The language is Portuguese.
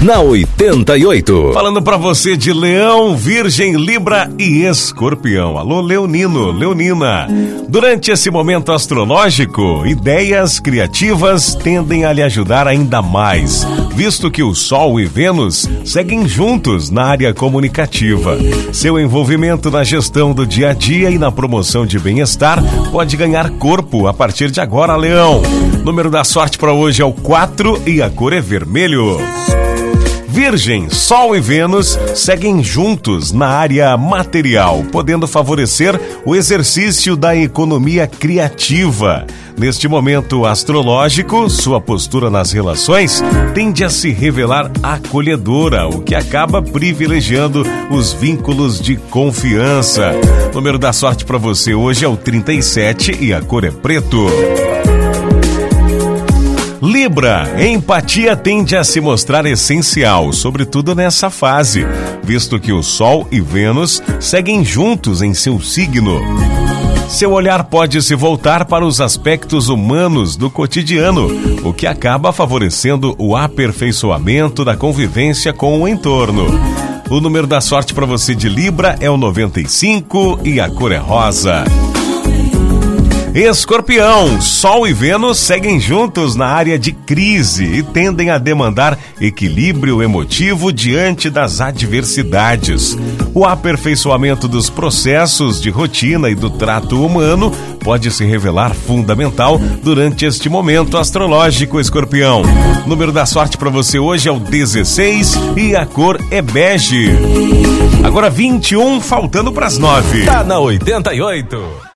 na 88. Falando para você de Leão, Virgem, Libra e Escorpião. Alô, Leonino, Leonina. Durante esse momento astrológico, ideias criativas tendem a lhe ajudar ainda mais, visto que o Sol e Vênus seguem juntos na área comunicativa. Seu envolvimento na gestão do dia a dia e na promoção de bem-estar pode ganhar corpo a partir de agora, Leão. Número da sorte para hoje é o 4 e a cor é vermelho. Virgem, Sol e Vênus seguem juntos na área material, podendo favorecer o exercício da economia criativa. Neste momento astrológico, sua postura nas relações tende a se revelar acolhedora, o que acaba privilegiando os vínculos de confiança. O número da sorte para você hoje é o 37 e a cor é preto. Libra, empatia tende a se mostrar essencial, sobretudo nessa fase, visto que o Sol e Vênus seguem juntos em seu signo. Seu olhar pode se voltar para os aspectos humanos do cotidiano, o que acaba favorecendo o aperfeiçoamento da convivência com o entorno. O número da sorte para você de Libra é o 95 e a cor é rosa. Escorpião, Sol e Vênus seguem juntos na área de crise e tendem a demandar equilíbrio emotivo diante das adversidades. O aperfeiçoamento dos processos de rotina e do trato humano pode se revelar fundamental durante este momento astrológico, Escorpião. O número da sorte para você hoje é o 16 e a cor é bege. Agora 21, faltando para as 9. Tá na 88.